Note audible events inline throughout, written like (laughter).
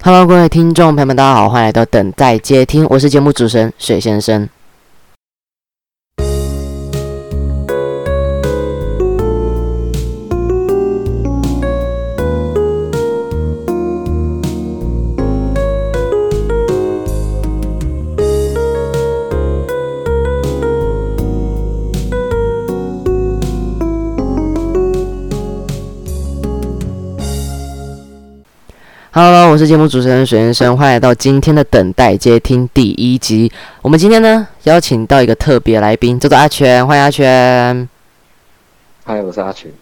Hello，各位听众朋友们，大家好，欢迎来到等待接听，我是节目主持人水先生。我是节目主持人水先生，欢迎来到今天的等待接听第一集。我们今天呢邀请到一个特别来宾，叫做阿全，欢迎阿全。嗨，我是阿全。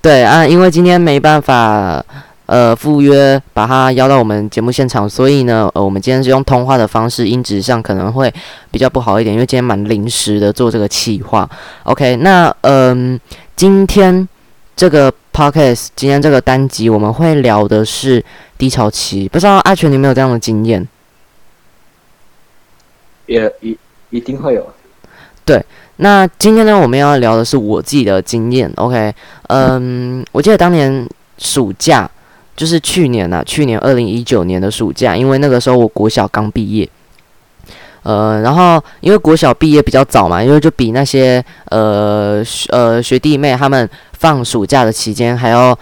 对啊，因为今天没办法呃赴约把他邀到我们节目现场，所以呢，呃，我们今天是用通话的方式，音质上可能会比较不好一点，因为今天蛮临时的做这个企划。OK，那嗯，今天这个 podcast，今天这个单集我们会聊的是。低潮期，不知道阿全你有没有这样的经验？也一一定会有。对，那今天呢，我们要聊的是我自己的经验。OK，嗯，我记得当年暑假，就是去年呐，去年二零一九年的暑假，因为那个时候我国小刚毕业，呃，然后因为国小毕业比较早嘛，因为就比那些呃呃学弟妹他们放暑假的期间还要。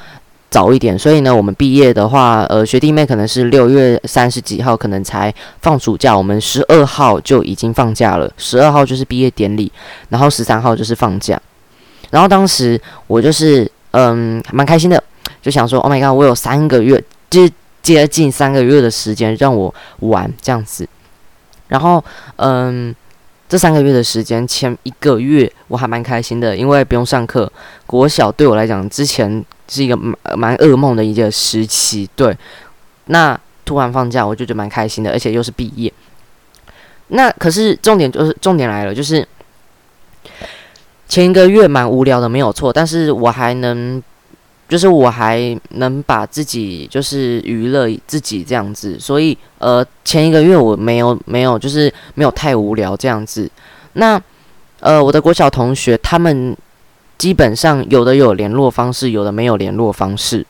早一点，所以呢，我们毕业的话，呃，学弟妹可能是六月三十几号可能才放暑假，我们十二号就已经放假了，十二号就是毕业典礼，然后十三号就是放假。然后当时我就是嗯蛮开心的，就想说，Oh my god，我有三个月，就是接近三个月的时间让我玩这样子。然后嗯，这三个月的时间，前一个月我还蛮开心的，因为不用上课。国小对我来讲，之前。是一个蛮蛮噩梦的一个时期，对。那突然放假，我就觉得蛮开心的，而且又是毕业。那可是重点就是重点来了，就是前一个月蛮无聊的，没有错。但是我还能，就是我还能把自己就是娱乐自己这样子。所以呃，前一个月我没有没有就是没有太无聊这样子。那呃，我的国小同学他们。基本上有的有联络方式，有的没有联络方式，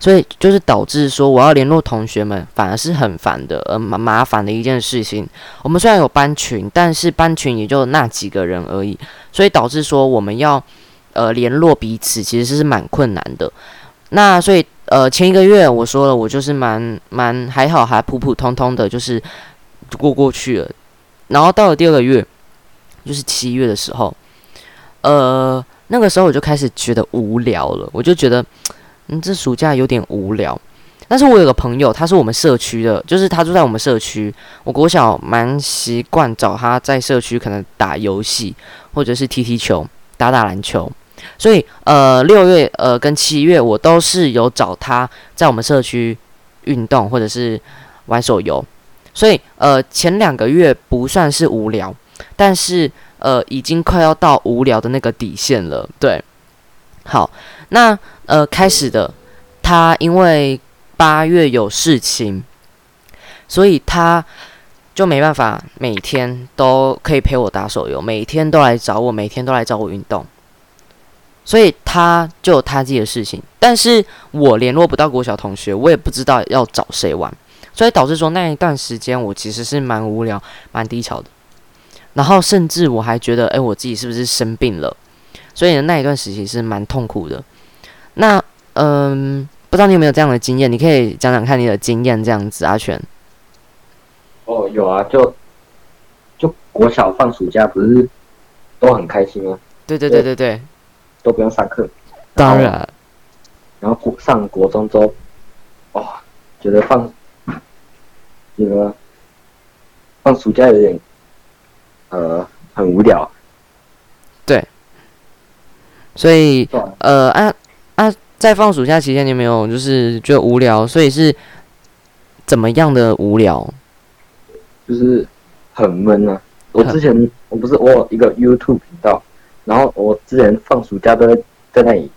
所以就是导致说我要联络同学们，反而是很烦的，呃麻麻烦的一件事情。我们虽然有班群，但是班群也就那几个人而已，所以导致说我们要呃联络彼此，其实是蛮困难的。那所以呃前一个月我说了，我就是蛮蛮还好，还普普通通的，就是过过去了。然后到了第二个月，就是七月的时候，呃。那个时候我就开始觉得无聊了，我就觉得，嗯，这暑假有点无聊。但是我有个朋友，他是我们社区的，就是他住在我们社区。我国小蛮习惯找他在社区可能打游戏，或者是踢踢球、打打篮球。所以，呃，六月呃跟七月我都是有找他在我们社区运动，或者是玩手游。所以，呃，前两个月不算是无聊，但是。呃，已经快要到无聊的那个底线了。对，好，那呃，开始的他因为八月有事情，所以他就没办法每天都可以陪我打手游，每天都来找我，每天都来找我运动，所以他就有他自己的事情。但是我联络不到国小同学，我也不知道要找谁玩，所以导致说那一段时间我其实是蛮无聊、蛮低潮的。然后甚至我还觉得，哎，我自己是不是生病了？所以呢，那一段时期是蛮痛苦的。那嗯，不知道你有没有这样的经验？你可以讲讲看你的经验，这样子，阿全。哦，有啊，就就国小放暑假不是都很开心吗？对对对对对，都不用上课。当然。然后国上国中之后，哦，觉得放，觉得放暑假有点。呃，很无聊。对，所以呃，啊啊，在放暑假期间，你没有就是觉得无聊，所以是怎么样的无聊？就是很闷啊！我之前我不是我有一个 YouTube 频道，然后我之前放暑假都在在那里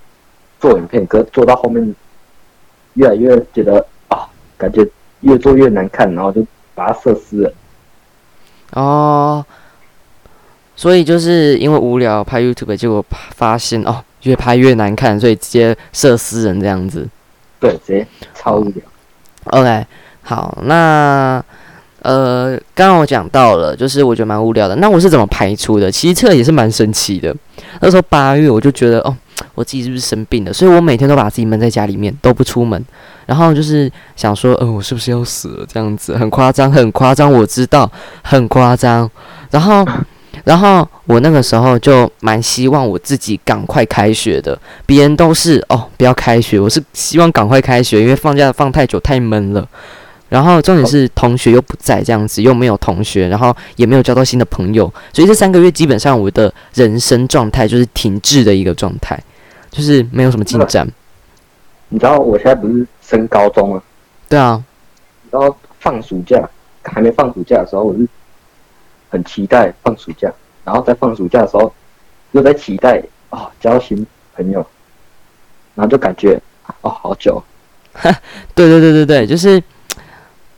做影片，可做到后面越来越觉得啊，感觉越做越难看，然后就把它设施了。哦。所以就是因为无聊拍 YouTube，结果发现哦，越拍越难看，所以直接设私人这样子。对，直接超无聊。OK，好，那呃，刚刚我讲到了，就是我觉得蛮无聊的。那我是怎么排除的？其实这也是蛮神奇的。那时候八月，我就觉得哦，我自己是不是生病了？所以我每天都把自己闷在家里面，都不出门。然后就是想说，嗯，我是不是要死了？这样子很夸张，很夸张，我知道很夸张。然后，然后我那个时候就蛮希望我自己赶快开学的。别人都是哦，不要开学，我是希望赶快开学，因为放假放太久太闷了。然后重点是同学又不在，这样子又没有同学，然后也没有交到新的朋友，所以这三个月基本上我的人生状态就是停滞的一个状态，就是没有什么进展。你知道我现在不是升高中吗？对啊。然后放暑假还没放暑假的时候，我是很期待放暑假，然后在放暑假的时候又在期待啊交新朋友，然后就感觉哦好久。(laughs) 对对对对对，就是。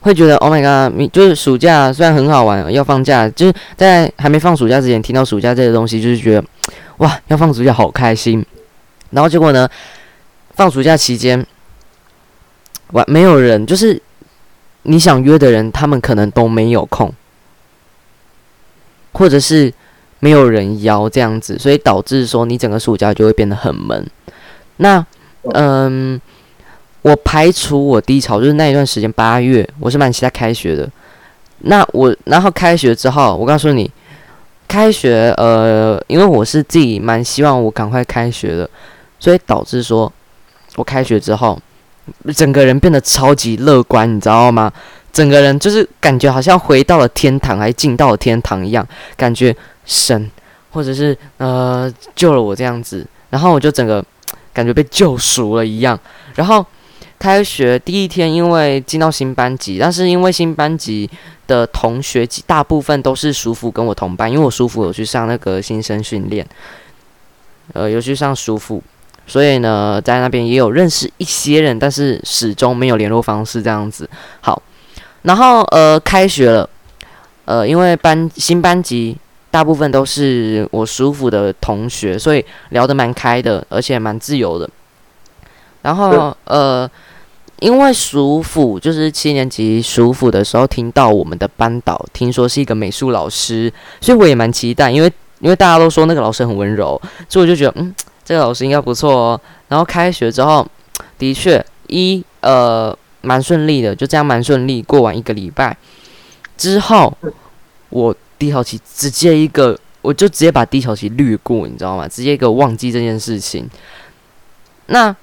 会觉得 Oh my god！你就是暑假虽然很好玩，要放假，就是在还没放暑假之前听到暑假这些东西，就是觉得 (tsk) 哇，要放暑假好开心。然后结果呢，放暑假期间，完没有人，就是你想约的人，他们可能都没有空，或者是没有人邀这样子，所以导致说你整个暑假就会变得很闷。那嗯。我排除我低潮，就是那一段时间八月，我是蛮期待开学的。那我然后开学之后，我告诉你，开学呃，因为我是自己蛮希望我赶快开学的，所以导致说我开学之后，整个人变得超级乐观，你知道吗？整个人就是感觉好像回到了天堂，还进到了天堂一样，感觉神或者是呃救了我这样子，然后我就整个感觉被救赎了一样，然后。开学第一天，因为进到新班级，但是因为新班级的同学大部分都是叔父跟我同班，因为我叔父有去上那个新生训练，呃，有去上叔父，所以呢，在那边也有认识一些人，但是始终没有联络方式这样子。好，然后呃，开学了，呃，因为班新班级大部分都是我叔父的同学，所以聊得蛮开的，而且蛮自由的。然后呃。因为暑辅就是七年级暑辅的时候，听到我们的班导听说是一个美术老师，所以我也蛮期待。因为因为大家都说那个老师很温柔，所以我就觉得嗯，这个老师应该不错哦。然后开学之后，的确一呃蛮顺利的，就这样蛮顺利过完一个礼拜之后，我低潮期直接一个，我就直接把低潮期略过，你知道吗？直接一个忘记这件事情。那。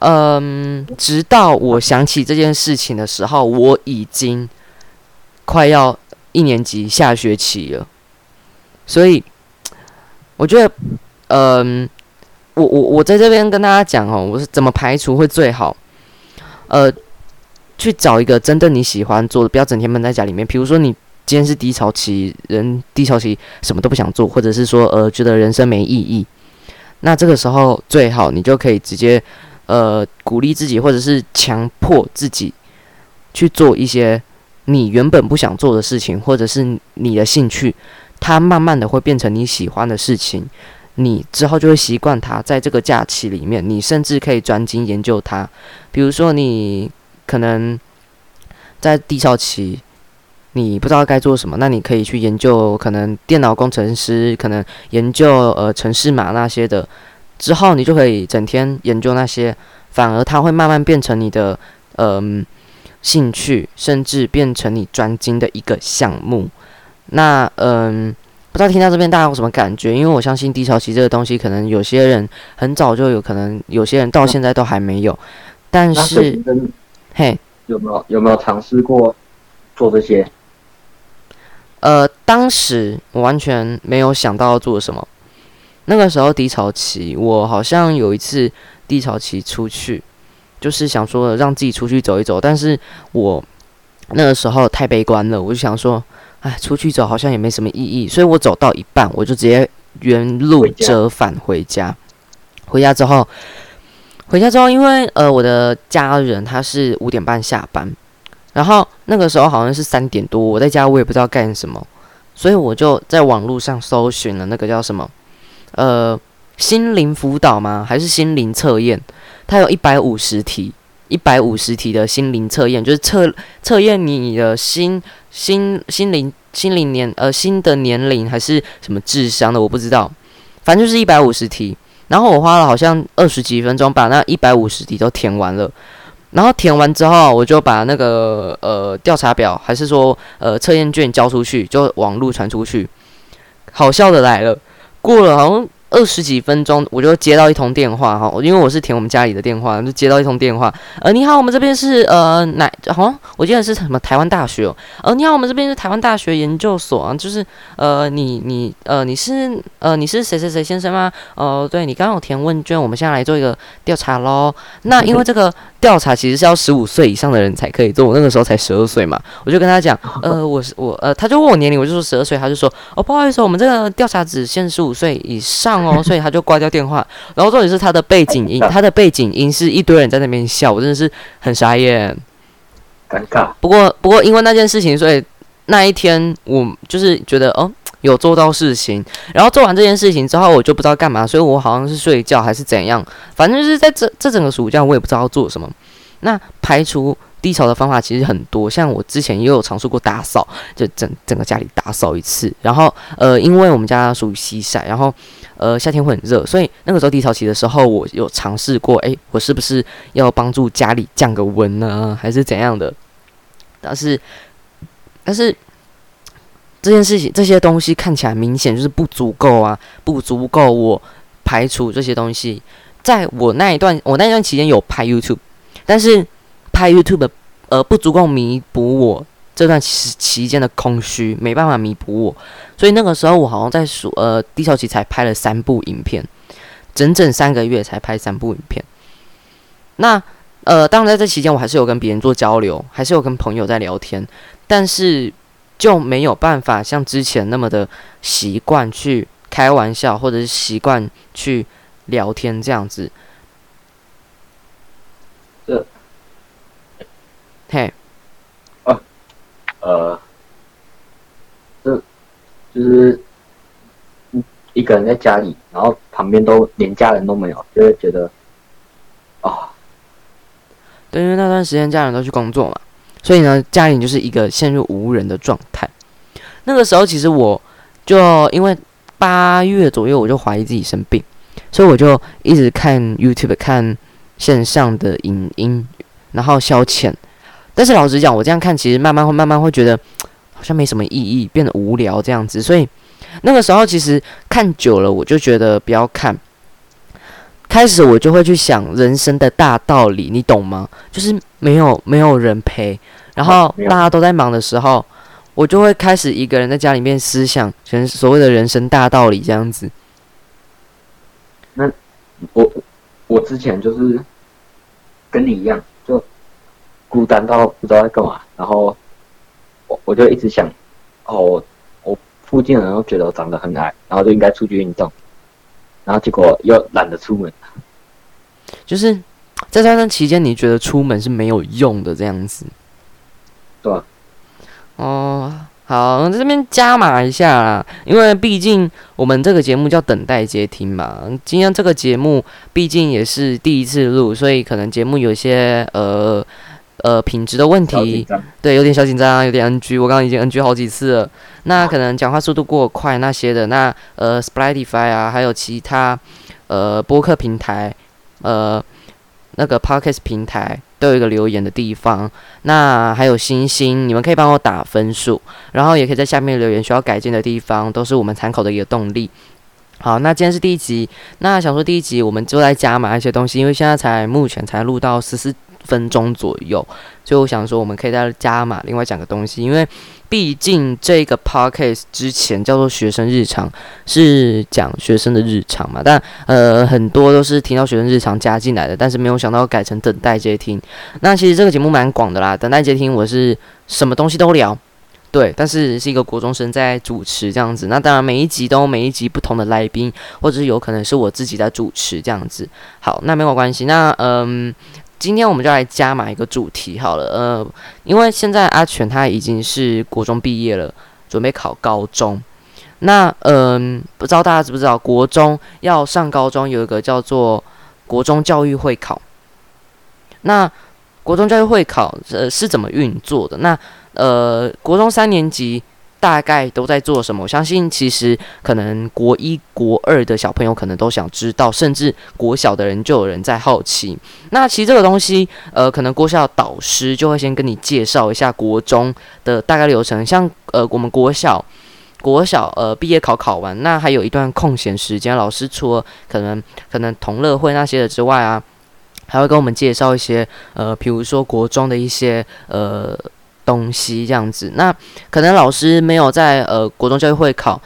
嗯，直到我想起这件事情的时候，我已经快要一年级下学期了。所以，我觉得，嗯，我我我在这边跟大家讲哦，我是怎么排除会最好。呃，去找一个真的你喜欢做的，不要整天闷在家里面。比如说，你今天是低潮期，人低潮期什么都不想做，或者是说，呃，觉得人生没意义，那这个时候最好你就可以直接。呃，鼓励自己，或者是强迫自己去做一些你原本不想做的事情，或者是你的兴趣，它慢慢的会变成你喜欢的事情，你之后就会习惯它。在这个假期里面，你甚至可以专精研究它。比如说，你可能在低潮期，你不知道该做什么，那你可以去研究，可能电脑工程师，可能研究呃城市码那些的。之后你就可以整天研究那些，反而它会慢慢变成你的嗯兴趣，甚至变成你专精的一个项目。那嗯，不知道听到这边大家有什么感觉？因为我相信低潮期这个东西，可能有些人很早就有可能，有些人到现在都还没有。但是，嘿，有没有有没有尝试过做这些？呃，当时我完全没有想到要做什么。那个时候低潮期，我好像有一次低潮期出去，就是想说让自己出去走一走，但是我那个时候太悲观了，我就想说，哎，出去走好像也没什么意义，所以我走到一半，我就直接原路折返回家。回家之后，回家之后，因为呃我的家人他是五点半下班，然后那个时候好像是三点多，我在家我也不知道干什么，所以我就在网络上搜寻了那个叫什么。呃，心灵辅导吗？还是心灵测验？它有一百五十题，一百五十题的心灵测验，就是测测验你的心心心灵心灵年呃新的年龄还是什么智商的，我不知道，反正就是一百五十题。然后我花了好像二十几分钟把那一百五十题都填完了。然后填完之后，我就把那个呃调查表还是说呃测验卷交出去，就网络传出去。好笑的来了，过了好像。二十几分钟，我就接到一通电话哈，因为我是填我们家里的电话，就接到一通电话。呃，你好，我们这边是呃哪？好像我记得是什么台湾大学哦。呃，你好，我们这边是台湾大学研究所啊，就是呃你你呃你是呃你是谁谁谁先生吗？呃，对你刚刚有填问卷，我们现在来做一个调查喽。那因为这个调查其实是要十五岁以上的人才可以做，我那个时候才十二岁嘛，我就跟他讲，(laughs) 呃，我是我呃，他就问我年龄，我就说十二岁，他就说哦不好意思，我们这个调查只限十五岁以上。哦，所以他就挂掉电话。然后重点是他的背景音，他的背景音是一堆人在那边笑，我真的是很傻眼，尴尬。不过不过因为那件事情，所以那一天我就是觉得哦有做到事情。然后做完这件事情之后，我就不知道干嘛，所以我好像是睡觉还是怎样，反正就是在这这整个暑假我也不知道要做什么。那排除。低潮的方法其实很多，像我之前也有尝试过打扫，就整整个家里打扫一次。然后，呃，因为我们家属于西晒，然后，呃，夏天会很热，所以那个时候低潮期的时候，我有尝试过，诶，我是不是要帮助家里降个温呢，还是怎样的？但是，但是这件事情这些东西看起来明显就是不足够啊，不足够我排除这些东西。在我那一段，我那一段期间有拍 YouTube，但是。拍 YouTube，呃，不足够弥补我这段期期间的空虚，没办法弥补我，所以那个时候我好像在数，呃，低潮期才拍了三部影片，整整三个月才拍三部影片。那，呃，当然在这期间我还是有跟别人做交流，还是有跟朋友在聊天，但是就没有办法像之前那么的习惯去开玩笑，或者是习惯去聊天这样子。嘿，哦，呃，这就是一个人在家里，然后旁边都连家人都没有，就会觉得啊，对，因为那段时间家人都去工作嘛，所以呢，家里就是一个陷入无人的状态。那个时候，其实我就因为八月左右我就怀疑自己生病，所以我就一直看 YouTube 看线上的影音，然后消遣。但是老实讲，我这样看，其实慢慢会慢慢会觉得 (tsk) 好像没什么意义，变得无聊这样子。所以那个时候其实看久了，我就觉得不要看。开始我就会去想人生的大道理，你懂吗？就是没有没有人陪，然后大家都在忙的时候，我就会开始一个人在家里面思想全所谓的人生大道理这样子。那我我之前就是跟你一样。孤单到不知道在干嘛，然后我我就一直想，哦，我附近的人都觉得我长得很矮，然后就应该出去运动，然后结果又懒得出门。就是在这段期间，你觉得出门是没有用的这样子？对。哦，好，在这边加码一下啦，因为毕竟我们这个节目叫等待接听嘛，今天这个节目毕竟也是第一次录，所以可能节目有些呃。呃，品质的问题，对，有点小紧张，有点 NG。我刚刚已经 NG 好几次了。那可能讲话速度过快那些的，那呃，Spotify 啊，还有其他呃播客平台，呃，那个 Podcast 平台都有一个留言的地方。那还有星星，你们可以帮我打分数，然后也可以在下面留言需要改进的地方，都是我们参考的一个动力。好，那今天是第一集，那想说第一集我们就在加码一些东西，因为现在才目前才录到十四。分钟左右，所以我想说，我们可以再加码，另外讲个东西，因为毕竟这个 podcast 之前叫做学生日常，是讲学生的日常嘛，但呃很多都是听到学生日常加进来的，但是没有想到改成等待接听。那其实这个节目蛮广的啦，等待接听我是什么东西都聊，对，但是是一个国中生在主持这样子。那当然每一集都每一集不同的来宾，或者是有可能是我自己在主持这样子。好，那没有关系，那嗯。今天我们就来加码一个主题好了，呃，因为现在阿全他已经是国中毕业了，准备考高中。那嗯，不知道大家知不知道，国中要上高中有一个叫做国中教育会考。那国中教育会考呃是怎么运作的？那呃，国中三年级大概都在做什么？我相信其实可能国一、国二的小朋友可能都想知道，甚至国小的人就有人在好奇。那其实这个东西，呃，可能国小导师就会先跟你介绍一下国中的大概流程。像呃，我们国小国小呃毕业考考完，那还有一段空闲时间，老师除了可能可能同乐会那些的之外啊，还会跟我们介绍一些呃，比如说国中的一些呃。东西这样子，那可能老师没有在呃国中教育会考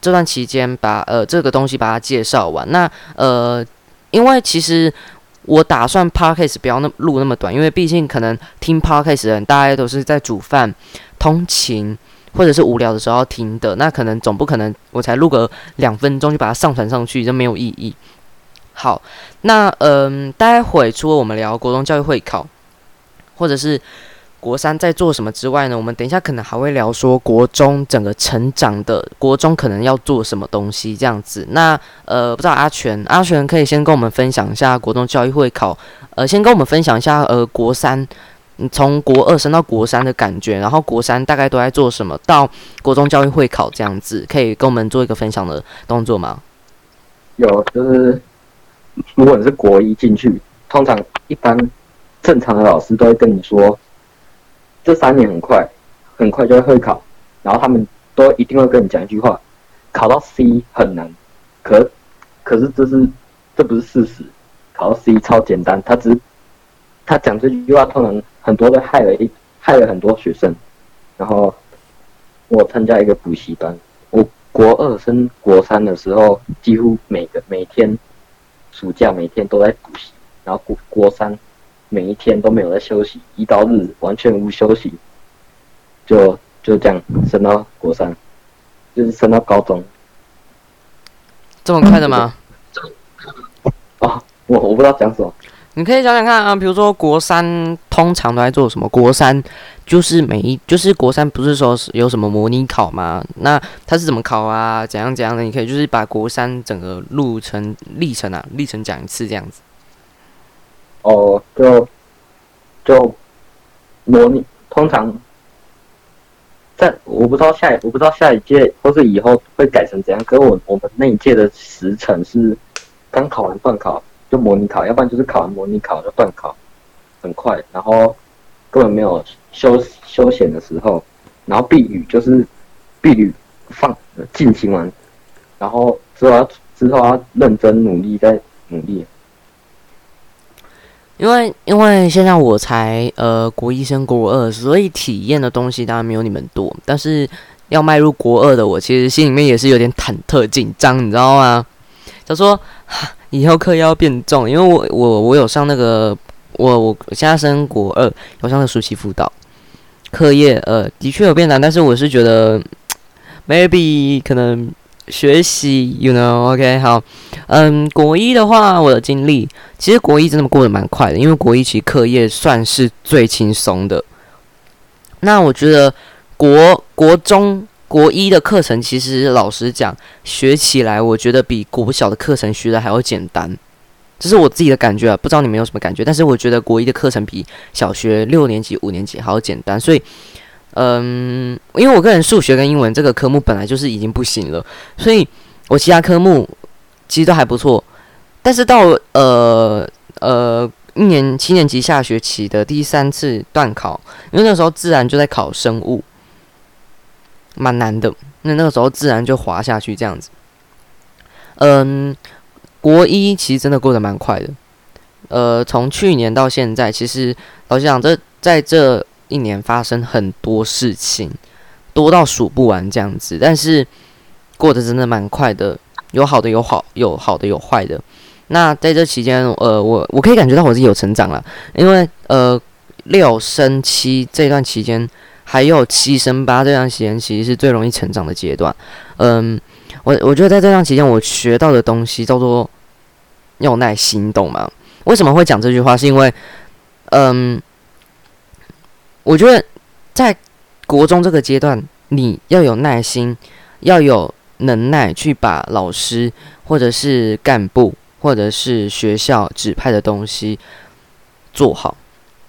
这段期间把呃这个东西把它介绍完。那呃，因为其实我打算 podcast 不要那录那么短，因为毕竟可能听 podcast 的人大家都是在煮饭、通勤或者是无聊的时候听的，那可能总不可能我才录个两分钟就把它上传上去，就没有意义。好，那嗯，待会除了我们聊国中教育会考，或者是。国三在做什么之外呢？我们等一下可能还会聊说国中整个成长的国中可能要做什么东西这样子。那呃，不知道阿全，阿全可以先跟我们分享一下国中教育会考，呃，先跟我们分享一下呃国三，从国二升到国三的感觉，然后国三大概都在做什么，到国中教育会考这样子，可以跟我们做一个分享的动作吗？有，就是如果你是国一进去，通常一般正常的老师都会跟你说。这三年很快，很快就会会考，然后他们都一定会跟你讲一句话：考到 C 很难。可可是这是这不是事实，考到 C 超简单。他只他讲这句话，通常很多都害了一害了很多学生。然后我参加一个补习班，我国二升国三的时候，几乎每个每天暑假每天都在补习，然后国国三。每一天都没有在休息，一到日完全无休息，就就这样升到国三，就是升到高中，这么快的吗？啊，我我不知道讲什么。你可以想想看啊，比如说国三通常都在做什么？国三就是每一就是国三不是说是有什么模拟考吗？那它是怎么考啊？怎样怎样的？你可以就是把国三整个路程历程啊历程讲一次这样子。哦，就就模拟，通常在我不知道下一我不知道下一届或是以后会改成怎样。可是我我们那一届的时程是刚考完段考就模拟考，要不然就是考完模拟考就段考，很快，然后根本没有休休闲的时候，然后避雨就是避雨放进行完，然后之后要之后要认真努力再努力。因为因为现在我才呃国一升国二，所以体验的东西当然没有你们多。但是要迈入国二的我，其实心里面也是有点忐忑紧张，你知道吗？他说以后课要变重，因为我我我有上那个我我现在升国二，有上的暑期辅导课业，呃，的确有变难，但是我是觉得 (tsk) maybe 可能。学习，you know，OK，好，嗯，国一的话，我的经历其实国一真的过得蛮快的，因为国一其实课业算是最轻松的。那我觉得国国中国一的课程，其实老实讲，学起来我觉得比国小的课程学的还要简单，这是我自己的感觉啊，不知道你们有什么感觉？但是我觉得国一的课程比小学六年级、五年级还要简单，所以。嗯，因为我个人数学跟英文这个科目本来就是已经不行了，所以我其他科目其实都还不错。但是到呃呃一年七年级下学期的第三次段考，因为那时候自然就在考生物，蛮难的。那那个时候自然就滑下去这样子。嗯，国一其实真的过得蛮快的。呃，从去年到现在，其实老实讲，这在这。一年发生很多事情，多到数不完这样子，但是过得真的蛮快的，有好的有好有好的有坏的。那在这期间，呃，我我可以感觉到我自己有成长了，因为呃六升七这段期间，还有七升八这段时间，其实是最容易成长的阶段。嗯，我我觉得在这段期间，我学到的东西叫做要耐心，懂吗？为什么会讲这句话？是因为嗯。我觉得在国中这个阶段，你要有耐心，要有能耐去把老师或者是干部或者是学校指派的东西做好。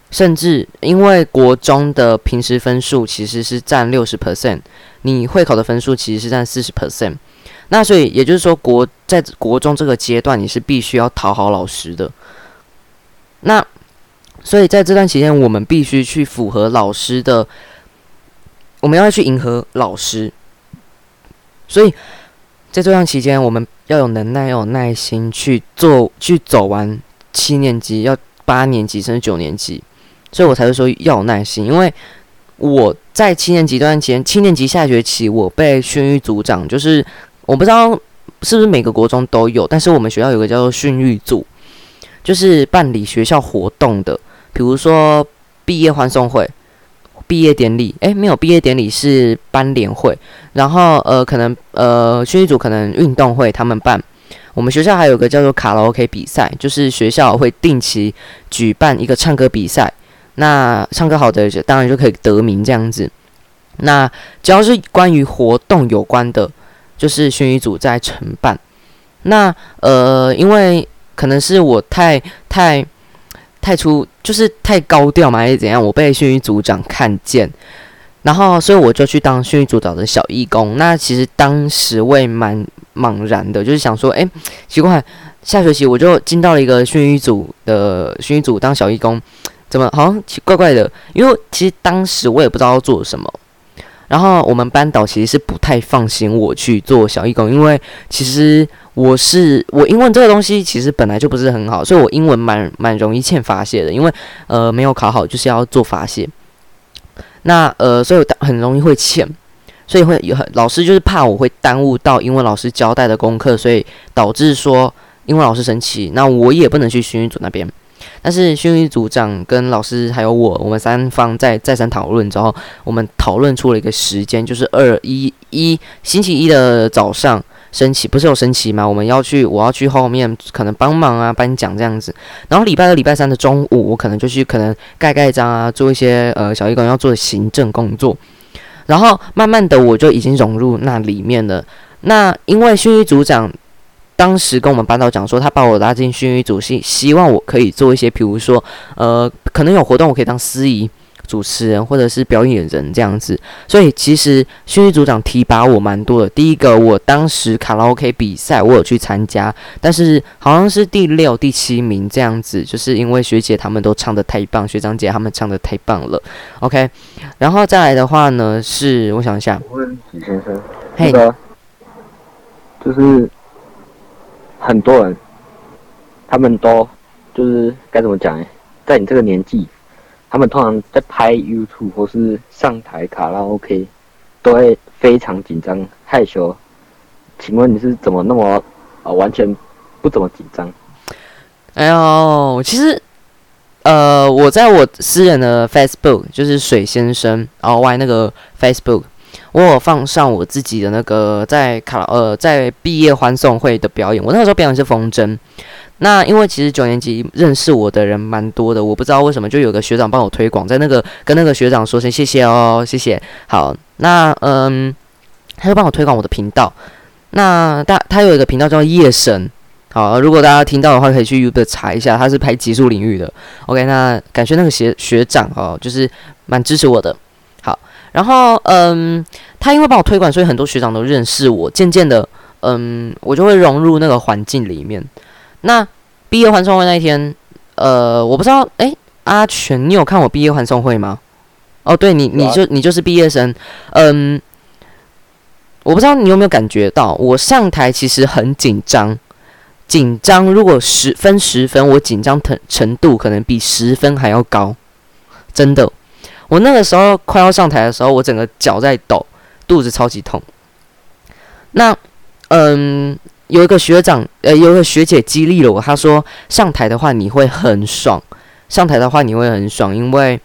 甚至因为国中的平时分数其实是占六十 percent，你会考的分数其实是占四十 percent。那所以也就是说，国在国中这个阶段，你是必须要讨好老师的。那所以在这段期间，我们必须去符合老师的，我们要去迎合老师。所以在这段期间，我们要有能耐，要有耐心去做，去走完七年级，要八年级甚至九年级。所以我才会说要有耐心，因为我在七年级段期间，七年级下学期我被训育组长，就是我不知道是不是每个国中都有，但是我们学校有个叫做训育组，就是办理学校活动的，比如说毕业欢送会、毕业典礼，诶，没有毕业典礼是班联会，然后呃可能呃训育组可能运动会他们办，我们学校还有个叫做卡拉 OK 比赛，就是学校会定期举办一个唱歌比赛。那唱歌好的，当然就可以得名这样子。那只要是关于活动有关的，就是薰衣组在承办。那呃，因为可能是我太太太出，就是太高调嘛，还是怎样，我被训育组长看见，然后所以我就去当训育组长的小义工。那其实当时我也蛮茫然的，就是想说，哎，奇怪，下学期我就进到了一个训育组的训育组当小义工。怎么好像奇怪怪的？因为其实当时我也不知道要做什么，然后我们班导其实是不太放心我去做小义工，因为其实我是我英文这个东西其实本来就不是很好，所以我英文蛮蛮容易欠发泄的，因为呃没有考好就是要做发泄，那呃所以很容易会欠，所以会有很老师就是怕我会耽误到英文老师交代的功课，所以导致说英文老师生气，那我也不能去训育组那边。但是训育组长跟老师还有我，我们三方在再三讨论之后，我们讨论出了一个时间，就是二一一星期一的早上升旗，不是有升旗吗？我们要去，我要去后面可能帮忙啊，颁奖这样子。然后礼拜二、礼拜三的中午，我可能就去可能盖盖章啊，做一些呃小义工要做的行政工作。然后慢慢的，我就已经融入那里面了。那因为训育组长。当时跟我们班导讲说，他把我拉进训育组，希希望我可以做一些，比如说，呃，可能有活动我可以当司仪、主持人或者是表演人这样子。所以其实训育组长提拔我蛮多的。第一个，我当时卡拉 OK 比赛我有去参加，但是好像是第六、第七名这样子，就是因为学姐他们都唱的太棒，学长姐他们唱的太棒了。OK，然后再来的话呢，是我想一下，问许先生，嘿，就是。很多人，他们都就是该怎么讲？在你这个年纪，他们通常在拍 YouTube 或是上台卡拉 OK，都会非常紧张、害羞。请问你是怎么那么啊完全不怎么紧张？哎呦，其实，呃，我在我私人的 Facebook，就是水先生 R Y 那个 Facebook。我有放上我自己的那个在卡拉呃在毕业欢送会的表演，我那个时候表演是风筝。那因为其实九年级认识我的人蛮多的，我不知道为什么就有个学长帮我推广，在那个跟那个学长说声谢谢哦，谢谢。好，那嗯，他就帮我推广我的频道。那大他有一个频道叫夜神，好，如果大家听到的话，可以去 YouTube 查一下，他是拍极速领域的。OK，那感谢那个学学长哦，就是蛮支持我的。好然后，嗯，他因为帮我推广，所以很多学长都认识我。渐渐的，嗯，我就会融入那个环境里面。那毕业欢送会那一天，呃，我不知道，诶，阿全，你有看我毕业欢送会吗？哦，对你，你就你就是毕业生，嗯，我不知道你有没有感觉到，我上台其实很紧张，紧张。如果十分十分，我紧张程程度可能比十分还要高，真的。我那个时候快要上台的时候，我整个脚在抖，肚子超级痛。那，嗯，有一个学长，呃，有一个学姐激励了我，她说上台的话你会很爽，上台的话你会很爽，因为，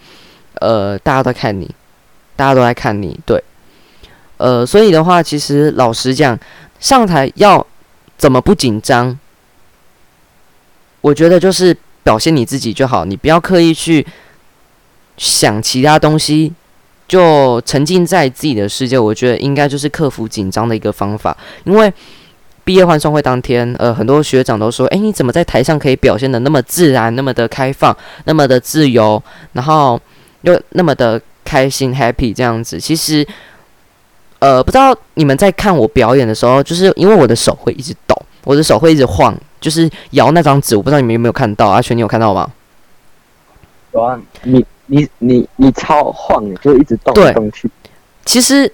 呃，大家都看你，大家都在看你，对，呃，所以的话，其实老实讲，上台要怎么不紧张？我觉得就是表现你自己就好，你不要刻意去。想其他东西，就沉浸在自己的世界。我觉得应该就是克服紧张的一个方法。因为毕业欢送会当天，呃，很多学长都说，哎，你怎么在台上可以表现的那么自然，那么的开放，那么的自由，然后又那么的开心 happy 这样子？其实，呃，不知道你们在看我表演的时候，就是因为我的手会一直抖，我的手会一直晃，就是摇那张纸，我不知道你们有没有看到？阿全，你有看到吗？有啊，你你你你超晃，就一直动来动去。其实。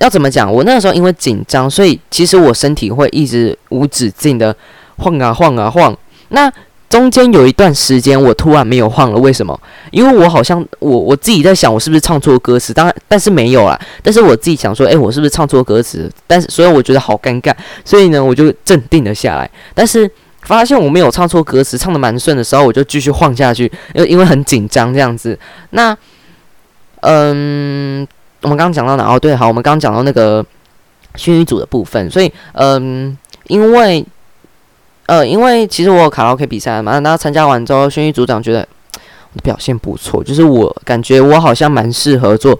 要怎么讲？我那个时候因为紧张，所以其实我身体会一直无止境的晃啊晃啊晃。那中间有一段时间，我突然没有晃了，为什么？因为我好像我我自己在想，我是不是唱错歌词？当然，但是没有啦。但是我自己想说，诶，我是不是唱错歌词？但是所以我觉得好尴尬，所以呢，我就镇定了下来。但是发现我没有唱错歌词，唱的蛮顺的时候，我就继续晃下去，因为因为很紧张这样子。那，嗯。我们刚刚讲到哪？哦，对，好，我们刚刚讲到那个训育组的部分，所以，嗯，因为，呃，因为其实我有卡拉 OK 比赛嘛，那参加完之后，训育组长觉得 (tsk) 我的表现不错，就是我感觉我好像蛮适合做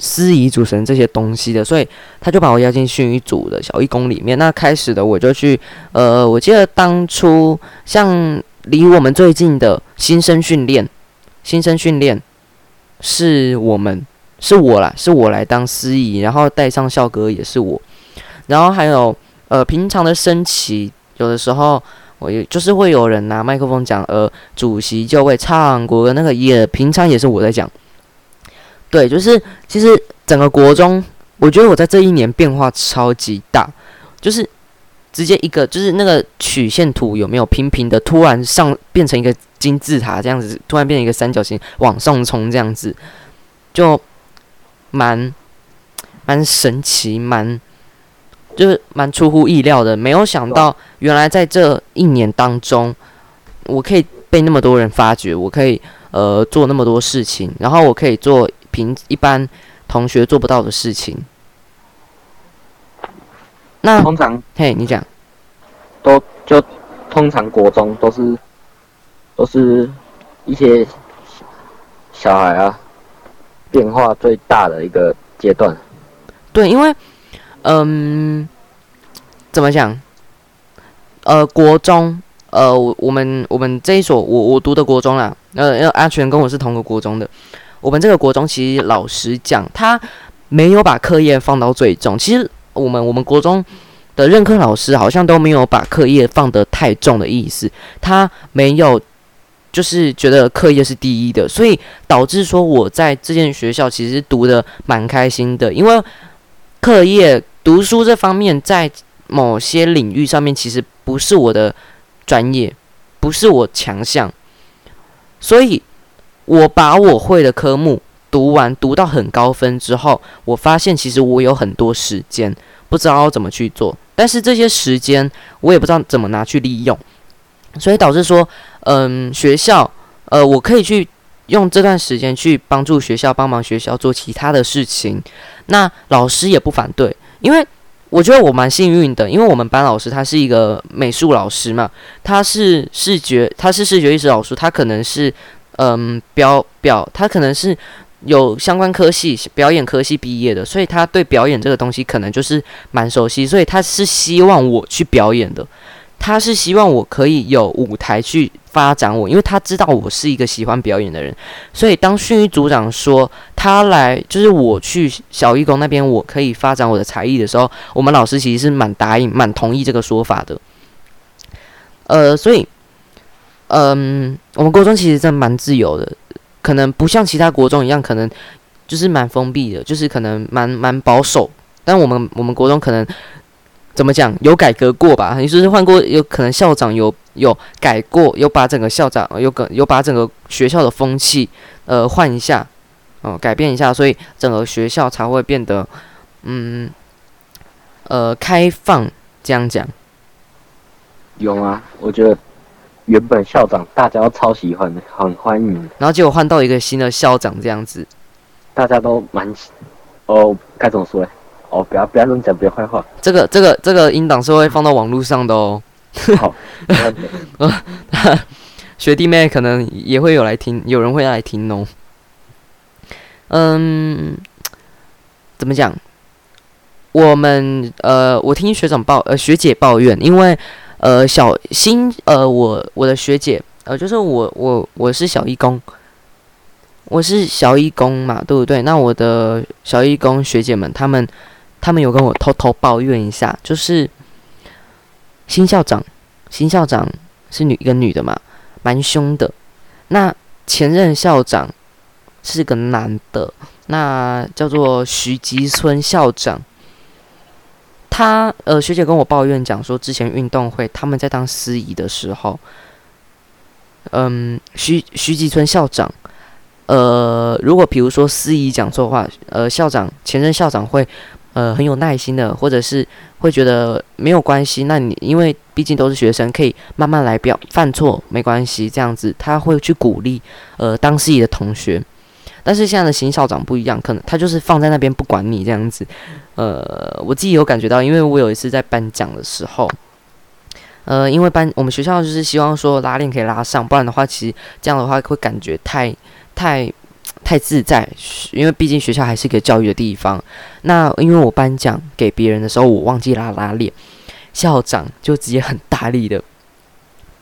司仪、主持人这些东西的，所以他就把我邀进训育组的小义工里面。那开始的我就去，呃，我记得当初像离我们最近的新生训练，新生训练是我们。是我啦，是我来当司仪，然后带上校歌也是我，然后还有呃平常的升旗，有的时候我也就是会有人拿麦克风讲，呃主席就会唱国歌，那个也平常也是我在讲。对，就是其实整个国中，我觉得我在这一年变化超级大，就是直接一个就是那个曲线图有没有平平的，突然上变成一个金字塔这样子，突然变成一个三角形往上冲这样子，就。蛮蛮神奇，蛮就是蛮出乎意料的。没有想到，原来在这一年当中，我可以被那么多人发掘，我可以呃做那么多事情，然后我可以做平一般同学做不到的事情。那通常，嘿，你讲，都就通常国中都是都是一些小孩啊。变化最大的一个阶段，对，因为，嗯，怎么讲？呃，国中，呃，我我们我们这一所我我读的国中啦，呃，阿全跟我是同个国中的，我们这个国中其实老实讲，他没有把课业放到最重。其实我们我们国中的任课老师好像都没有把课业放得太重的意思，他没有。就是觉得课业是第一的，所以导致说我在这间学校其实读的蛮开心的，因为课业读书这方面在某些领域上面其实不是我的专业，不是我强项，所以我把我会的科目读完，读到很高分之后，我发现其实我有很多时间不知道怎么去做，但是这些时间我也不知道怎么拿去利用。所以导致说，嗯，学校，呃，我可以去用这段时间去帮助学校，帮忙学校做其他的事情。那老师也不反对，因为我觉得我蛮幸运的，因为我们班老师他是一个美术老师嘛，他是视觉，他是视觉艺术老师，他可能是，嗯，表表，他可能是有相关科系表演科系毕业的，所以他对表演这个东西可能就是蛮熟悉，所以他是希望我去表演的。他是希望我可以有舞台去发展我，因为他知道我是一个喜欢表演的人，所以当训育组长说他来就是我去小义工那边，我可以发展我的才艺的时候，我们老师其实是蛮答应、蛮同意这个说法的。呃，所以，嗯，我们国中其实真蛮自由的，可能不像其他国中一样，可能就是蛮封闭的，就是可能蛮蛮保守，但我们我们国中可能。怎么讲？有改革过吧？你说是换过，有可能校长有有改过，有把整个校长有个有把整个学校的风气呃换一下，哦改变一下，所以整个学校才会变得嗯呃开放。这样讲有吗？我觉得原本校长大家都超喜欢的，很欢迎。然后结果换到一个新的校长这样子，大家都蛮哦该怎么说呢？哦，不要不要乱讲别人坏话。这个这个这个音档是会放到网络上的哦。好，(laughs) 学弟妹可能也会有来听，有人会来听哦。嗯，怎么讲？我们呃，我听学长抱呃学姐抱怨，因为呃小新呃我我的学姐呃就是我我我是小义工，我是小义工嘛，对不对？那我的小义工学姐们，他们他们有跟我偷偷抱怨一下，就是新校长新校长是女一个女的嘛，蛮凶的。那前任校长是个男的，那叫做徐吉村校长。他呃，学姐跟我抱怨讲说，之前运动会他们在当司仪的时候，嗯，徐徐吉村校长，呃，如果比如说司仪讲错话，呃，校长前任校长会呃很有耐心的，或者是会觉得没有关系，那你因为毕竟都是学生，可以慢慢来，表犯错没关系，这样子他会去鼓励呃当司仪的同学。但是现在的新校长不一样，可能他就是放在那边不管你这样子。呃，我自己有感觉到，因为我有一次在颁奖的时候，呃，因为颁我们学校就是希望说拉链可以拉上，不然的话，其实这样的话会感觉太太太自在。因为毕竟学校还是一个教育的地方。那因为我颁奖给别人的时候，我忘记拉拉链，校长就直接很大力的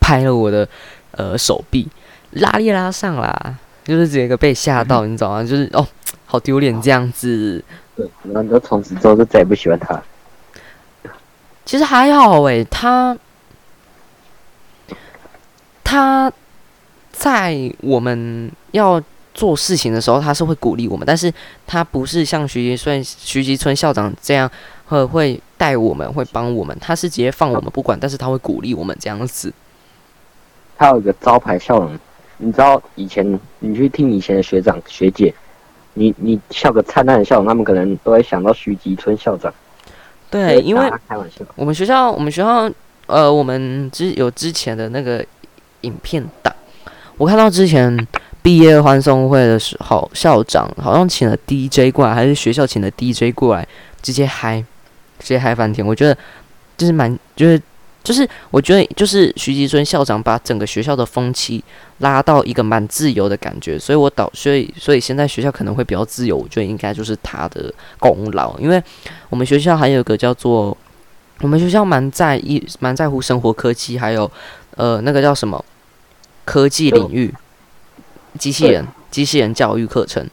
拍了我的呃手臂，拉链拉上啦。就是直接个被吓到，你知道吗？就是哦，好丢脸这样子。对，然后你就从此之后就再也不喜欢他。其实还好诶，他他在我们要做事情的时候，他是会鼓励我们，但是他不是像徐吉村徐吉村校长这样会会带我们，会帮我们。他是直接放我们不管，但是他会鼓励我们这样子。他有一个招牌笑容。你知道以前你去听以前的学长学姐，你你笑个灿烂的笑容，他们可能都会想到徐吉春校长。对，因为开玩笑。我们学校，我们学校，呃，我们之有之前的那个影片档，我看到之前毕业欢送会的时候，校长好像请了 DJ 过来，还是学校请的 DJ 过来，直接嗨，直接嗨翻天。我觉得就是蛮，就是。就是我觉得，就是徐吉春校长把整个学校的风气拉到一个蛮自由的感觉，所以我导，所以所以现在学校可能会比较自由，我觉得应该就是他的功劳。因为我们学校还有个叫做，我们学校蛮在意、蛮在乎生活科技，还有呃那个叫什么科技领域，机器人、机器人教育课程，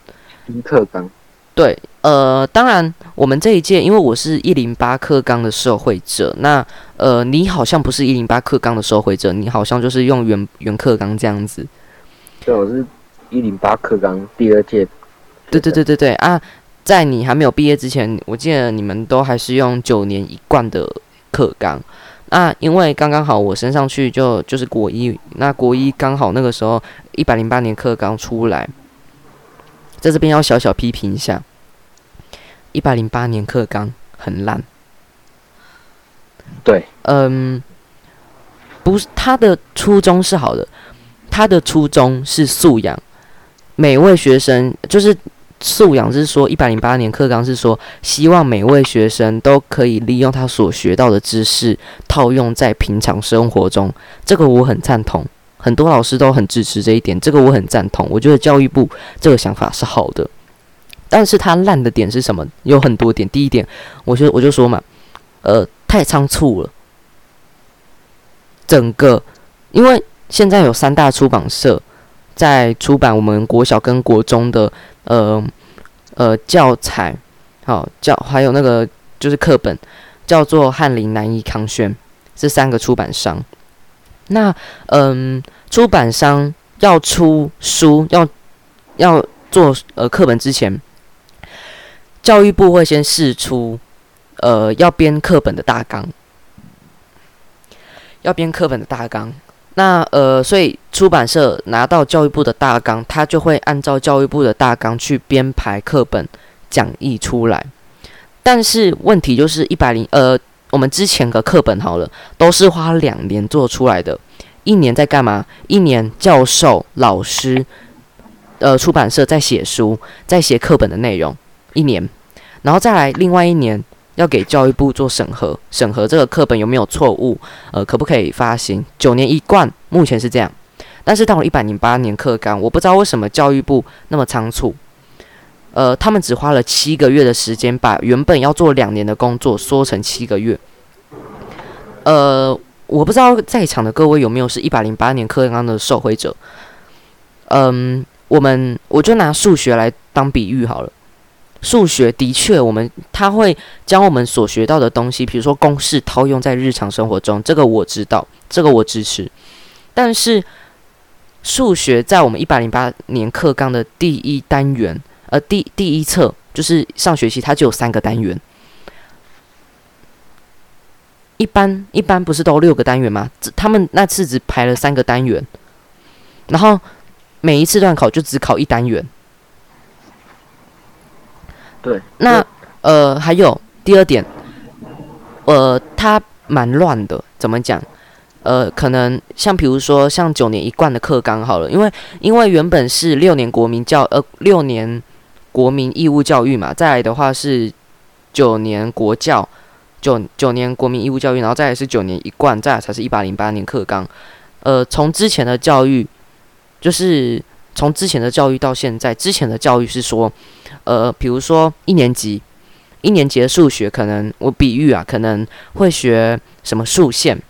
一课纲。对，呃，当然，我们这一届，因为我是一零八课纲的受惠者，那呃，你好像不是一零八课纲的受惠者，你好像就是用原原课纲这样子。对，我是一零八课纲第二届。对对对对对啊，在你还没有毕业之前，我记得你们都还是用九年一贯的课纲。那因为刚刚好我升上去就就是国一，那国一刚好那个时候一百零八年课纲出来。在这边要小小批评一下，一百零八年课纲很烂。对，嗯，不是他的初衷是好的，他的初衷是素养，每位学生就是素养，是说一百零八年课纲是说，希望每位学生都可以利用他所学到的知识套用在平常生活中，这个我很赞同。很多老师都很支持这一点，这个我很赞同。我觉得教育部这个想法是好的，但是它烂的点是什么？有很多点。第一点，我就我就说嘛，呃，太仓促了。整个，因为现在有三大出版社在出版我们国小跟国中的呃呃教材，好教还有那个就是课本，叫做翰林、南一、康轩这三个出版商。那嗯。出版商要出书，要要做呃课本之前，教育部会先试出呃要编课本的大纲，要编课本的大纲。那呃，所以出版社拿到教育部的大纲，他就会按照教育部的大纲去编排课本讲义出来。但是问题就是一百零呃，我们之前的课本好了，都是花两年做出来的。一年在干嘛？一年教授、老师、呃，出版社在写书，在写课本的内容。一年，然后再来另外一年要给教育部做审核，审核这个课本有没有错误，呃，可不可以发行？九年一贯，目前是这样。但是到了一百零八年课纲，我不知道为什么教育部那么仓促。呃，他们只花了七个月的时间，把原本要做两年的工作缩成七个月。呃，我不知道在场的各位有没有是一百零八年课纲的受惠者。嗯，我们我就拿数学来当比喻好了。数学的确，我们他会将我们所学到的东西，比如说公式，套用在日常生活中。这个我知道，这个我支持。但是数学在我们一百零八年课纲的第一单元，呃，第第一册就是上学期，它就有三个单元。一般一般不是都六个单元吗？他们那次只排了三个单元，然后每一次段考就只考一单元。对，那呃还有第二点，呃，它蛮乱的。怎么讲？呃，可能像比如说像九年一贯的课纲好了，因为因为原本是六年国民教呃六年国民义务教育嘛，再来的话是九年国教。九九年国民义务教育，然后再来是九年一贯，再来才是一百零八年课纲。呃，从之前的教育，就是从之前的教育到现在，之前的教育是说，呃，比如说一年级，一年级的数学可能我比喻啊，可能会学什么数线，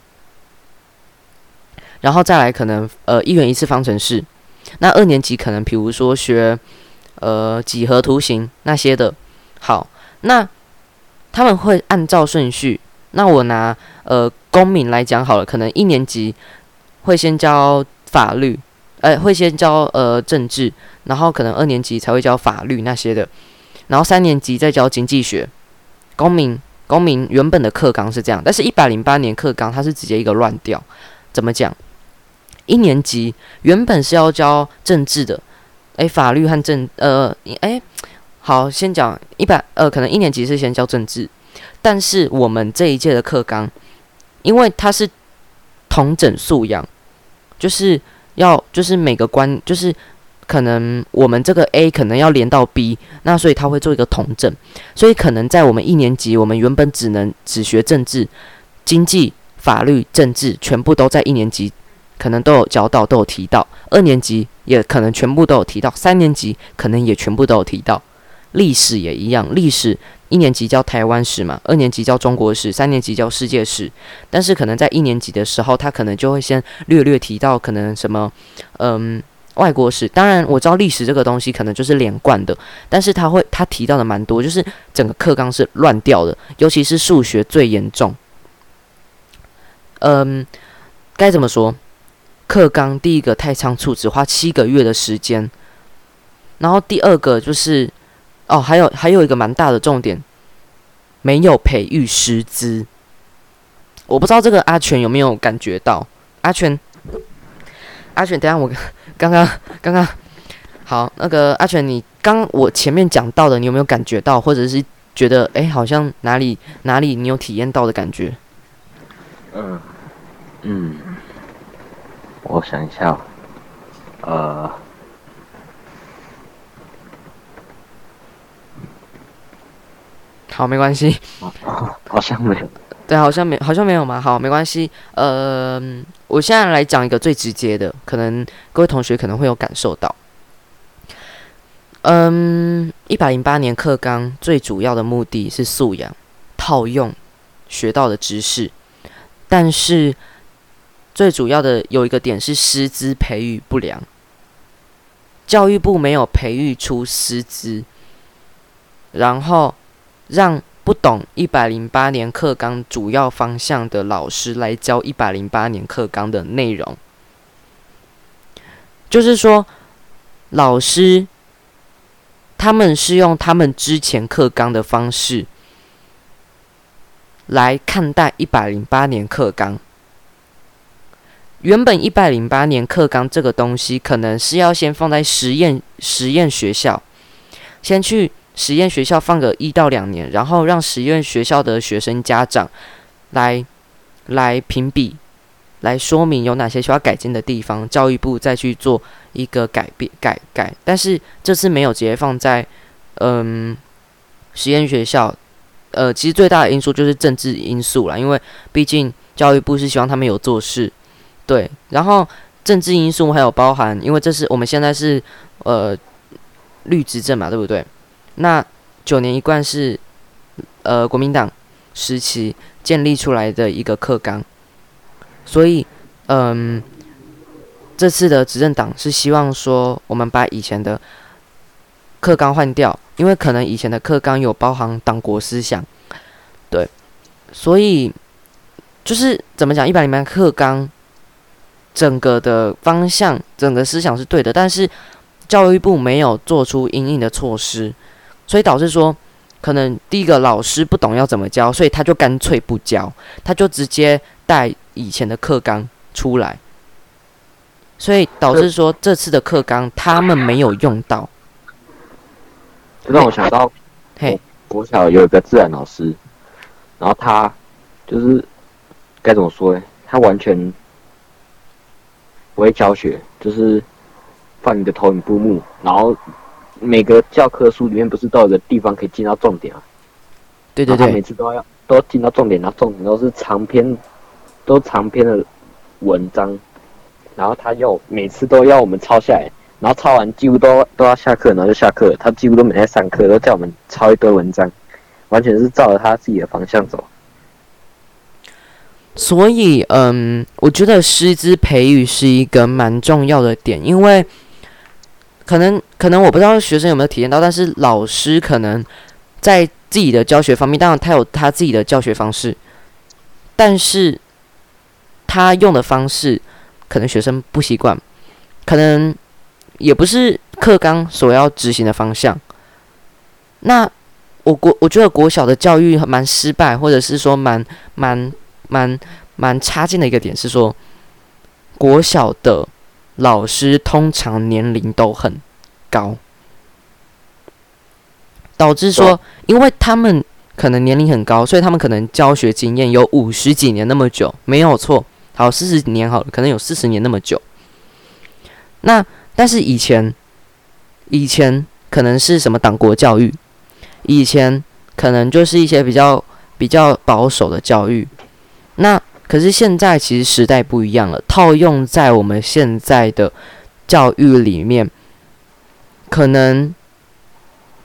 然后再来可能呃一元一次方程式。那二年级可能比如说学呃几何图形那些的。好，那。他们会按照顺序。那我拿呃公民来讲好了，可能一年级会先教法律，呃会先教呃政治，然后可能二年级才会教法律那些的，然后三年级再教经济学。公民公民原本的课纲是这样，但是一百零八年课纲它是直接一个乱掉。怎么讲？一年级原本是要教政治的，诶，法律和政呃诶。好，先讲一百呃，可能一年级是先教政治，但是我们这一届的课纲，因为它是同整素养，就是要就是每个关就是可能我们这个 A 可能要连到 B，那所以他会做一个同整，所以可能在我们一年级，我们原本只能只学政治、经济、法律、政治，全部都在一年级可能都有教到，都有提到，二年级也可能全部都有提到，三年级可能也全部都有提到。历史也一样，历史一年级教台湾史嘛，二年级教中国史，三年级教世界史。但是可能在一年级的时候，他可能就会先略略提到可能什么，嗯，外国史。当然我知道历史这个东西可能就是连贯的，但是他会他提到的蛮多，就是整个课纲是乱掉的，尤其是数学最严重。嗯，该怎么说？课纲第一个太仓促，只花七个月的时间，然后第二个就是。哦，还有还有一个蛮大的重点，没有培育师资。我不知道这个阿全有没有感觉到？阿全，阿全，等下我 (laughs) 刚刚刚刚好，那个阿全，你刚我前面讲到的，你有没有感觉到，或者是觉得哎，好像哪里哪里你有体验到的感觉？嗯嗯，我想一下，呃。好，没关系。(laughs) 好像没有。对，好像没，好像没有嘛。好，没关系。呃，我现在来讲一个最直接的，可能各位同学可能会有感受到。嗯，一百零八年课纲最主要的目的是素养，套用学到的知识。但是最主要的有一个点是师资培育不良，教育部没有培育出师资，然后。让不懂一百零八年课纲主要方向的老师来教一百零八年课纲的内容，就是说，老师他们是用他们之前课纲的方式来看待一百零八年课纲。原本一百零八年课纲这个东西，可能是要先放在实验实验学校，先去。实验学校放个一到两年，然后让实验学校的学生家长来来评比，来说明有哪些需要改进的地方，教育部再去做一个改变改改。但是这次没有直接放在嗯实验学校，呃，其实最大的因素就是政治因素啦，因为毕竟教育部是希望他们有做事，对。然后政治因素还有包含，因为这是我们现在是呃绿执政嘛，对不对？那九年一贯是呃国民党时期建立出来的一个课纲，所以嗯，这次的执政党是希望说我们把以前的课纲换掉，因为可能以前的课纲有包含党国思想，对，所以就是怎么讲，一百零八课纲整个的方向、整个思想是对的，但是教育部没有做出应应的措施，所以导致说，可能第一个老师不懂要怎么教，所以他就干脆不教，他就直接带以前的课纲出来，所以导致说这次的课纲他们没有用到。让我想到，嘿，国小有一个自然老师，然后他就是该怎么说呢？他完全不会教学，就是放你的投影布幕，然后每个教科书里面不是都有个地方可以进到重点啊？对对对，每次都要都进到重点，然后重点都是长篇，都长篇的文章，然后他又每次都要我们抄下来。然后抄完几乎都都要下课，然后就下课。他几乎都每天上课，都叫我们抄一堆文章，完全是照着他自己的方向走。所以，嗯，我觉得师资培育是一个蛮重要的点，因为可能可能我不知道学生有没有体验到，但是老师可能在自己的教学方面，当然他有他自己的教学方式，但是他用的方式可能学生不习惯，可能。也不是课纲所要执行的方向。那我国我觉得国小的教育蛮失败，或者是说蛮蛮蛮蛮差劲的一个点是说，国小的老师通常年龄都很高，导致说，因为他们可能年龄很高，所以他们可能教学经验有五十几年那么久，没有错。好，四十年好了，可能有四十年那么久。那但是以前，以前可能是什么党国教育，以前可能就是一些比较比较保守的教育。那可是现在其实时代不一样了，套用在我们现在的教育里面，可能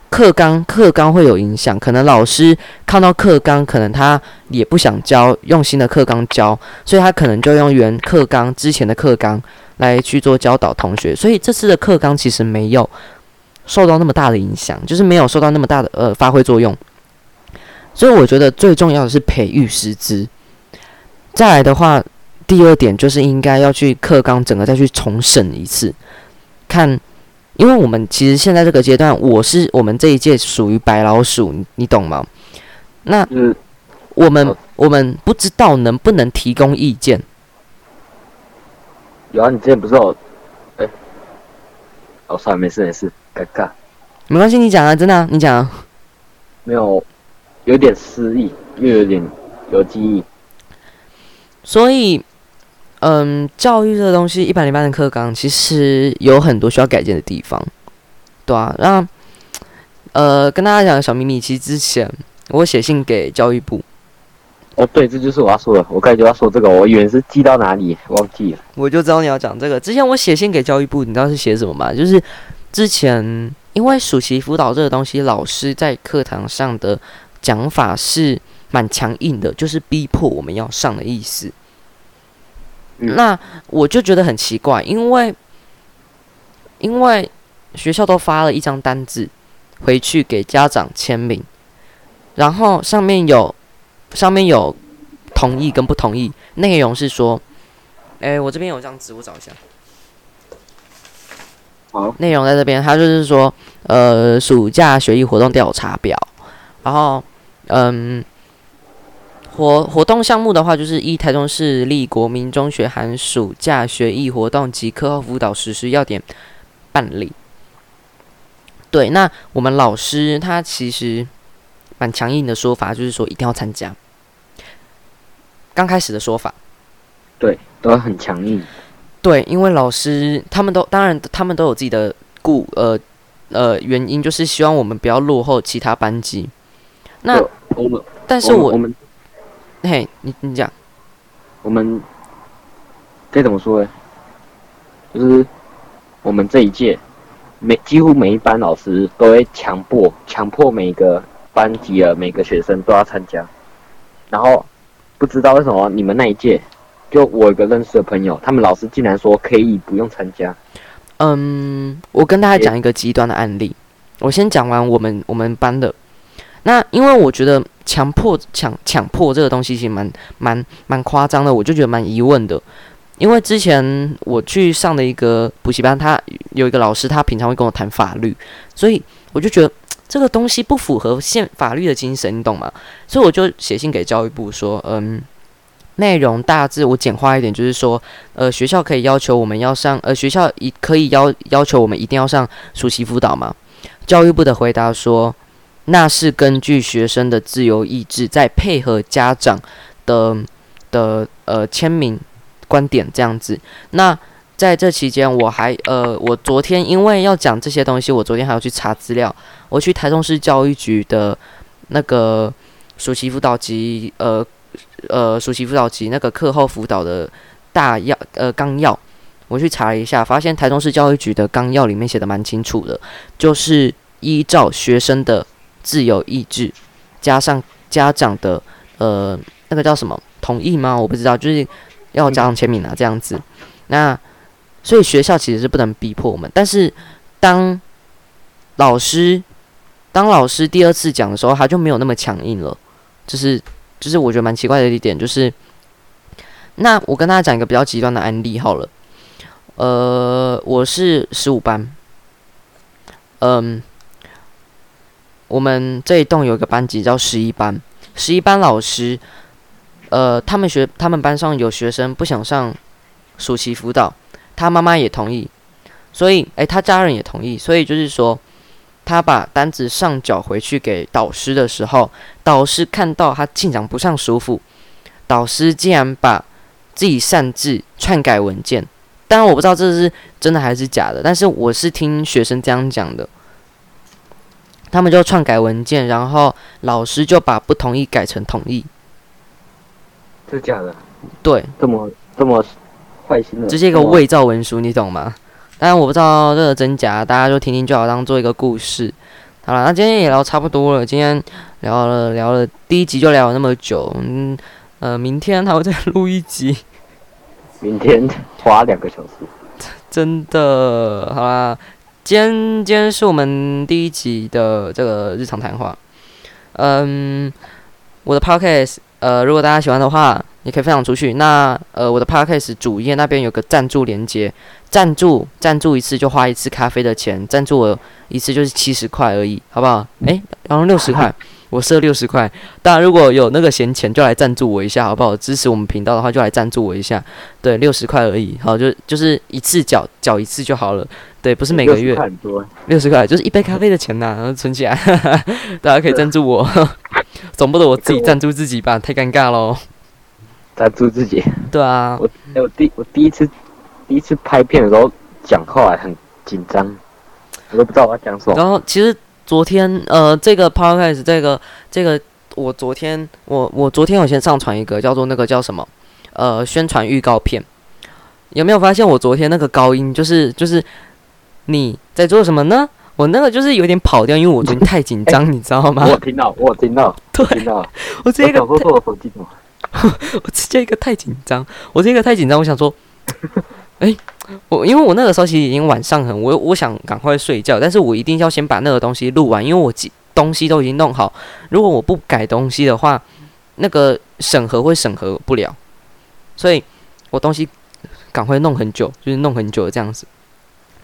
课纲课纲会有影响，可能老师看到课纲，可能他也不想教用新的课纲教，所以他可能就用原课纲之前的课纲。来去做教导同学，所以这次的课纲其实没有受到那么大的影响，就是没有受到那么大的呃发挥作用。所以我觉得最重要的是培育师资。再来的话，第二点就是应该要去课纲整个再去重审一次，看，因为我们其实现在这个阶段，我是我们这一届属于白老鼠，你懂吗？那我们我们不知道能不能提供意见。有啊，你之前不是有，哎，哦，算了，没事没事，尴尬，没关系，你讲啊，真的，你讲。没有，有点失忆，又有点有记忆。所以，嗯，教育这个东西，一百零八的课纲其实有很多需要改进的地方，对啊。那，呃，跟大家讲个小秘密，其实之前我写信给教育部。哦，对，这就是我要说的。我刚才就要说这个，我以为是寄到哪里，忘记了。我就知道你要讲这个。之前我写信给教育部，你知道是写什么吗？就是之前因为暑期辅导这个东西，老师在课堂上的讲法是蛮强硬的，就是逼迫我们要上的意思。那我就觉得很奇怪，因为因为学校都发了一张单子回去给家长签名，然后上面有。上面有同意跟不同意，内容是说，哎，我这边有张纸，我找一下。好，内容在这边，他就是说，呃，暑假学艺活动调查表，然后，嗯，活活动项目的话，就是一台中市立国民中学寒暑假学艺活动及课后辅导实施要点办理。对，那我们老师他其实。蛮强硬的说法，就是说一定要参加。刚开始的说法，对，都很强硬。对，因为老师他们都当然他们都有自己的故呃呃原因，就是希望我们不要落后其他班级。那我们，但是我我们，嘿，你你讲，我们该怎么说呢？就是我们这一届每几乎每一班老师都会强迫强迫每个班级的每个学生都要参加，然后不知道为什么你们那一届，就我有个认识的朋友，他们老师竟然说可以不用参加。嗯，我跟大家讲一个极端的案例。我先讲完我们我们班的。那因为我觉得强迫强强迫这个东西其实蛮蛮蛮夸张的，我就觉得蛮疑问的。因为之前我去上的一个补习班，他有一个老师，他平常会跟我谈法律，所以我就觉得这个东西不符合现法律的精神，你懂吗？所以我就写信给教育部说，嗯，内容大致我简化一点，就是说，呃，学校可以要求我们要上，呃，学校一可以要要求我们一定要上暑期辅导吗？教育部的回答说，那是根据学生的自由意志，在配合家长的的呃签名。观点这样子，那在这期间，我还呃，我昨天因为要讲这些东西，我昨天还要去查资料。我去台中市教育局的那个暑期辅导及呃呃暑期辅导及那个课后辅导的大要呃纲要，我去查了一下，发现台中市教育局的纲要里面写的蛮清楚的，就是依照学生的自由意志，加上家长的呃那个叫什么同意吗？我不知道，就是。要家长签名啊，这样子。那所以学校其实是不能逼迫我们，但是当老师当老师第二次讲的时候，他就没有那么强硬了。就是就是我觉得蛮奇怪的一点，就是那我跟大家讲一个比较极端的案例好了。呃，我是十五班，嗯，我们这一栋有一个班级叫十一班，十一班老师。呃，他们学他们班上有学生不想上暑期辅导，他妈妈也同意，所以诶，他家人也同意，所以就是说，他把单子上缴回去给导师的时候，导师看到他竟然不上舒服，导师竟然把自己擅自篡改文件，当然我不知道这是真的还是假的，但是我是听学生这样讲的，他们就篡改文件，然后老师就把不同意改成同意。是假的，对，这么这么坏心的，这是一个伪造文书，你懂吗？当然我不知道这个真假，大家就听听就好，当做一个故事。好了，那今天也聊差不多了，今天聊了聊了第一集就聊了那么久，嗯呃，明天还会再录一集，明天花两个小时，(laughs) 真的，好啦，今天今天是我们第一集的这个日常谈话，嗯，我的 podcast。呃，如果大家喜欢的话，也可以分享出去。那呃，我的 podcast 主页那边有个赞助连接，赞助赞助一次就花一次咖啡的钱，赞助我一次就是七十块而已，好不好？诶，然后六十块，我设六十块。当然，如果有那个闲钱，就来赞助我一下，好不好？支持我们频道的话，就来赞助我一下。对，六十块而已，好，就就是一次缴缴一次就好了。对，不是每个月六十块，就是一杯咖啡的钱呐，然后存起来，(laughs) 大家可以赞助我。(laughs) 总不能我自己赞助自己吧，太尴尬喽。赞助自己？对啊。我我第我第一次第一次拍片的时候讲话很紧张，我都不知道我要讲什么。然后其实昨天呃这个 podcast 这个这个我昨天我我昨天我先上传一个叫做那个叫什么呃宣传预告片，有没有发现我昨天那个高音就是就是你在做什么呢？我那个就是有点跑调，因为我昨天太紧张，你知道吗？我听到，我听到，(laughs) 对，听到。我这个，我手机 (laughs) 我直接一个太紧张，我这个太紧张，我想说，(laughs) 哎，我因为我那个时候其实已经晚上很，我我想赶快睡觉，但是我一定要先把那个东西录完，因为我东西都已经弄好，如果我不改东西的话，那个审核会审核不了，所以我东西赶快弄很久，就是弄很久这样子。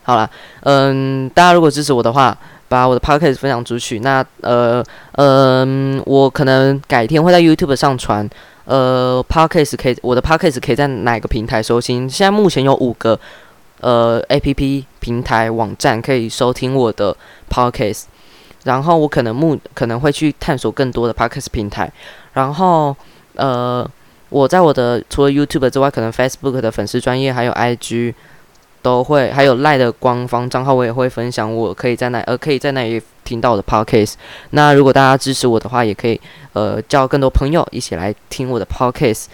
好了，嗯，大家如果支持我的话，把我的 podcast 分享出去。那呃，嗯，我可能改天会在 YouTube 上传。呃，podcast 可以，我的 podcast 可以在哪个平台收听？现在目前有五个呃 APP 平台网站可以收听我的 podcast。然后我可能目可能会去探索更多的 podcast 平台。然后呃，我在我的除了 YouTube 之外，可能 Facebook 的粉丝专业还有 IG。都会，还有赖的官方账号，我也会分享。我可以在那，呃，可以在那里听到我的 podcast。那如果大家支持我的话，也可以，呃，叫更多朋友一起来听我的 podcast。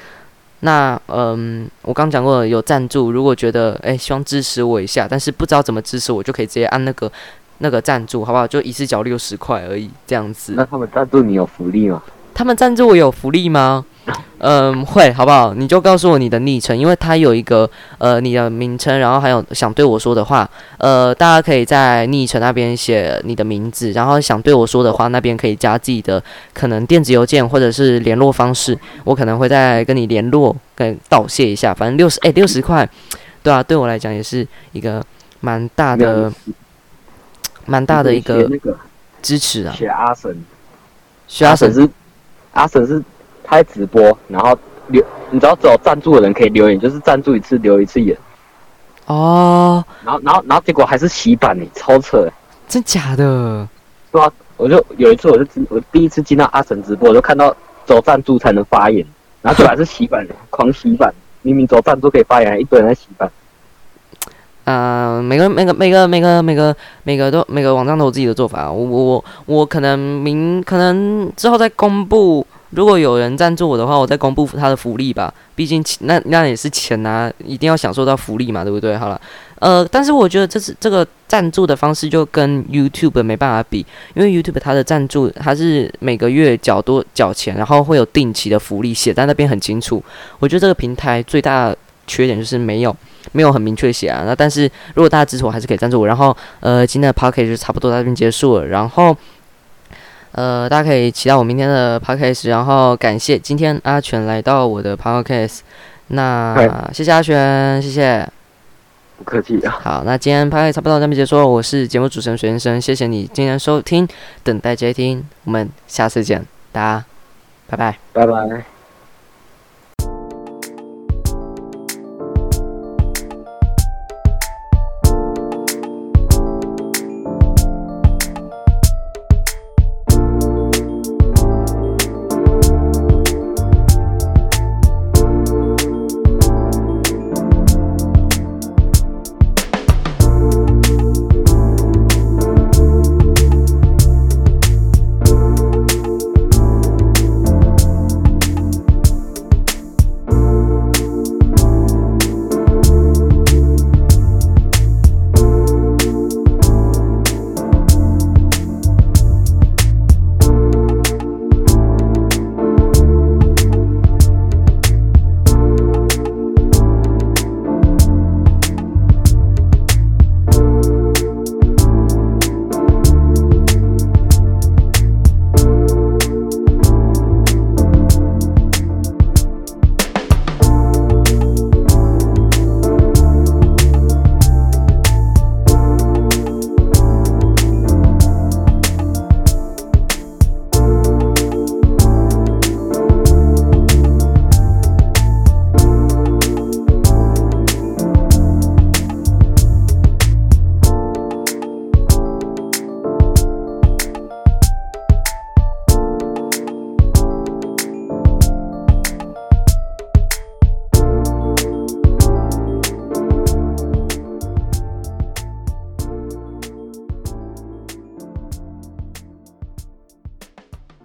那嗯，我刚讲过有赞助，如果觉得哎希望支持我一下，但是不知道怎么支持我，就可以直接按那个那个赞助，好不好？就一次缴六十块而已，这样子。那他们赞助你有福利吗？他们赞助我有福利吗？嗯，会，好不好？你就告诉我你的昵称，因为它有一个呃你的名称，然后还有想对我说的话，呃，大家可以在昵称那边写你的名字，然后想对我说的话，那边可以加自己的可能电子邮件或者是联络方式，我可能会再跟你联络，跟道谢一下。反正六十，(laughs) 哎，六十块，对啊，对我来讲也是一个蛮大的、蛮大的一个支持啊。学阿神，学阿神是阿神是。他在直播，然后留，你知道只有赞助的人可以留言，就是赞助一次留一次言。哦。然后，然后，然后结果还是洗版呢，超扯！真假的？对啊，我就有一次，我就我第一次进到阿神直播，我就看到走赞助才能发言，然后果还是洗版，狂洗版。明明走赞助可以发言，一堆人在洗版。嗯，每个每个每个每个每个每个都每个网站都有自己的做法。我我我可能明可能之后再公布。如果有人赞助我的话，我再公布他的福利吧。毕竟那那也是钱啊，一定要享受到福利嘛，对不对？好了，呃，但是我觉得这是这个赞助的方式就跟 YouTube 没办法比，因为 YouTube 它的赞助它是每个月缴多缴钱，然后会有定期的福利写在那边很清楚。我觉得这个平台最大的缺点就是没有没有很明确写啊。那但是如果大家支持我，还是可以赞助我。然后呃，今天的 p o c k e t 就差不多到这边结束了。然后。呃，大家可以期待我明天的 podcast，然后感谢今天阿全来到我的 podcast，那谢谢阿全，谢谢，不客气啊。好，那今天 podcast 差不多到这边结束了，我是节目主持人水先生，谢谢你今天收听，等待接听，我们下次见，大家拜拜，拜拜。